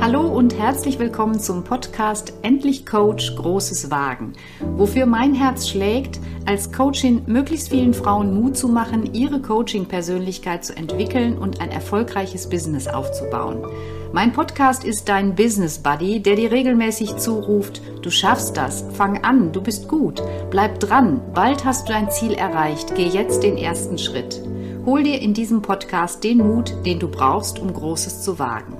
Hallo und herzlich willkommen zum Podcast Endlich Coach Großes Wagen, wofür mein Herz schlägt, als Coachin möglichst vielen Frauen Mut zu machen, ihre Coaching-Persönlichkeit zu entwickeln und ein erfolgreiches Business aufzubauen. Mein Podcast ist dein Business Buddy, der dir regelmäßig zuruft, du schaffst das, fang an, du bist gut, bleib dran, bald hast du dein Ziel erreicht, geh jetzt den ersten Schritt. Hol dir in diesem Podcast den Mut, den du brauchst, um Großes zu wagen.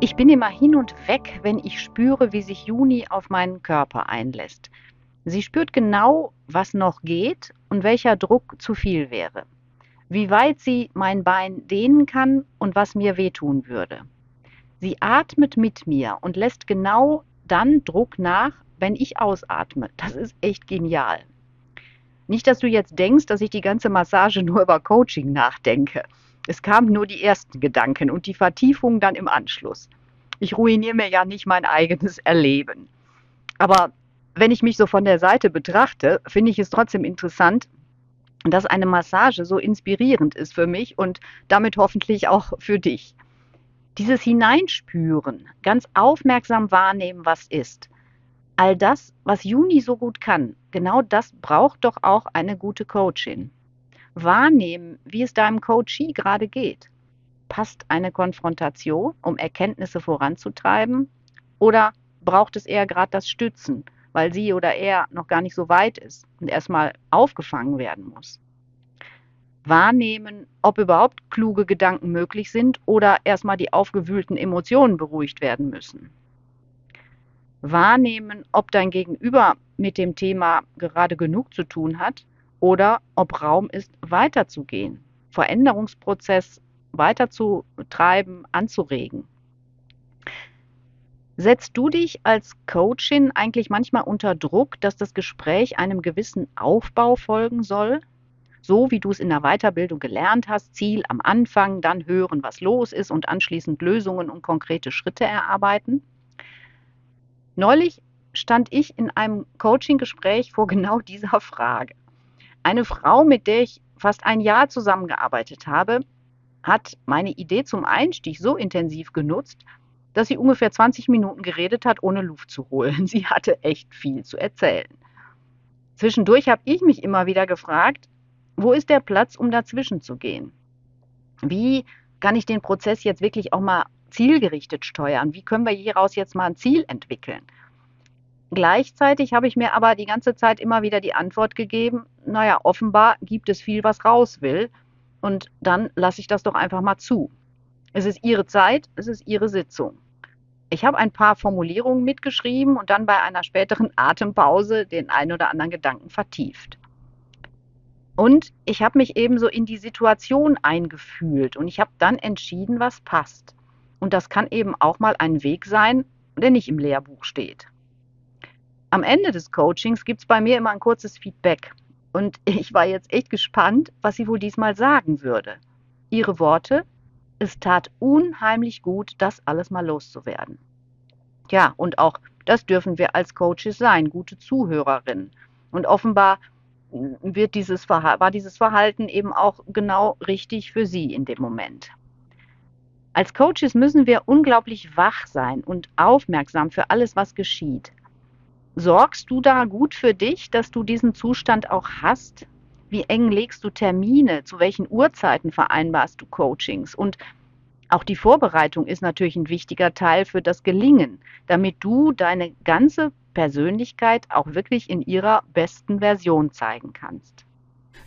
Ich bin immer hin und weg, wenn ich spüre, wie sich Juni auf meinen Körper einlässt. Sie spürt genau, was noch geht und welcher Druck zu viel wäre. Wie weit sie mein Bein dehnen kann und was mir wehtun würde. Sie atmet mit mir und lässt genau dann Druck nach, wenn ich ausatme. Das ist echt genial. Nicht, dass du jetzt denkst, dass ich die ganze Massage nur über Coaching nachdenke. Es kamen nur die ersten Gedanken und die Vertiefung dann im Anschluss. Ich ruiniere mir ja nicht mein eigenes Erleben. Aber wenn ich mich so von der Seite betrachte, finde ich es trotzdem interessant, dass eine Massage so inspirierend ist für mich und damit hoffentlich auch für dich. Dieses Hineinspüren, ganz aufmerksam wahrnehmen, was ist. All das, was Juni so gut kann, genau das braucht doch auch eine gute Coachin wahrnehmen, wie es deinem Coachee gerade geht. Passt eine Konfrontation, um Erkenntnisse voranzutreiben? Oder braucht es eher gerade das Stützen, weil sie oder er noch gar nicht so weit ist und erstmal aufgefangen werden muss? Wahrnehmen, ob überhaupt kluge Gedanken möglich sind oder erstmal die aufgewühlten Emotionen beruhigt werden müssen. Wahrnehmen, ob dein Gegenüber mit dem Thema gerade genug zu tun hat oder ob Raum ist, weiterzugehen, Veränderungsprozess weiterzutreiben, anzuregen. Setzt du dich als Coachin eigentlich manchmal unter Druck, dass das Gespräch einem gewissen Aufbau folgen soll? So wie du es in der Weiterbildung gelernt hast, Ziel am Anfang, dann hören, was los ist und anschließend Lösungen und konkrete Schritte erarbeiten? Neulich stand ich in einem Coaching-Gespräch vor genau dieser Frage. Eine Frau, mit der ich fast ein Jahr zusammengearbeitet habe, hat meine Idee zum Einstieg so intensiv genutzt, dass sie ungefähr 20 Minuten geredet hat, ohne Luft zu holen. Sie hatte echt viel zu erzählen. Zwischendurch habe ich mich immer wieder gefragt, wo ist der Platz, um dazwischen zu gehen? Wie kann ich den Prozess jetzt wirklich auch mal zielgerichtet steuern? Wie können wir hieraus jetzt mal ein Ziel entwickeln? Gleichzeitig habe ich mir aber die ganze Zeit immer wieder die Antwort gegeben, naja, offenbar gibt es viel, was raus will. Und dann lasse ich das doch einfach mal zu. Es ist Ihre Zeit, es ist Ihre Sitzung. Ich habe ein paar Formulierungen mitgeschrieben und dann bei einer späteren Atempause den einen oder anderen Gedanken vertieft. Und ich habe mich ebenso in die Situation eingefühlt und ich habe dann entschieden, was passt. Und das kann eben auch mal ein Weg sein, der nicht im Lehrbuch steht. Am Ende des Coachings gibt es bei mir immer ein kurzes Feedback. Und ich war jetzt echt gespannt, was sie wohl diesmal sagen würde. Ihre Worte, es tat unheimlich gut, das alles mal loszuwerden. Ja, und auch das dürfen wir als Coaches sein, gute Zuhörerinnen. Und offenbar wird dieses war dieses Verhalten eben auch genau richtig für Sie in dem Moment. Als Coaches müssen wir unglaublich wach sein und aufmerksam für alles, was geschieht. Sorgst du da gut für dich, dass du diesen Zustand auch hast? Wie eng legst du Termine? Zu welchen Uhrzeiten vereinbarst du Coachings? Und auch die Vorbereitung ist natürlich ein wichtiger Teil für das Gelingen, damit du deine ganze Persönlichkeit auch wirklich in ihrer besten Version zeigen kannst.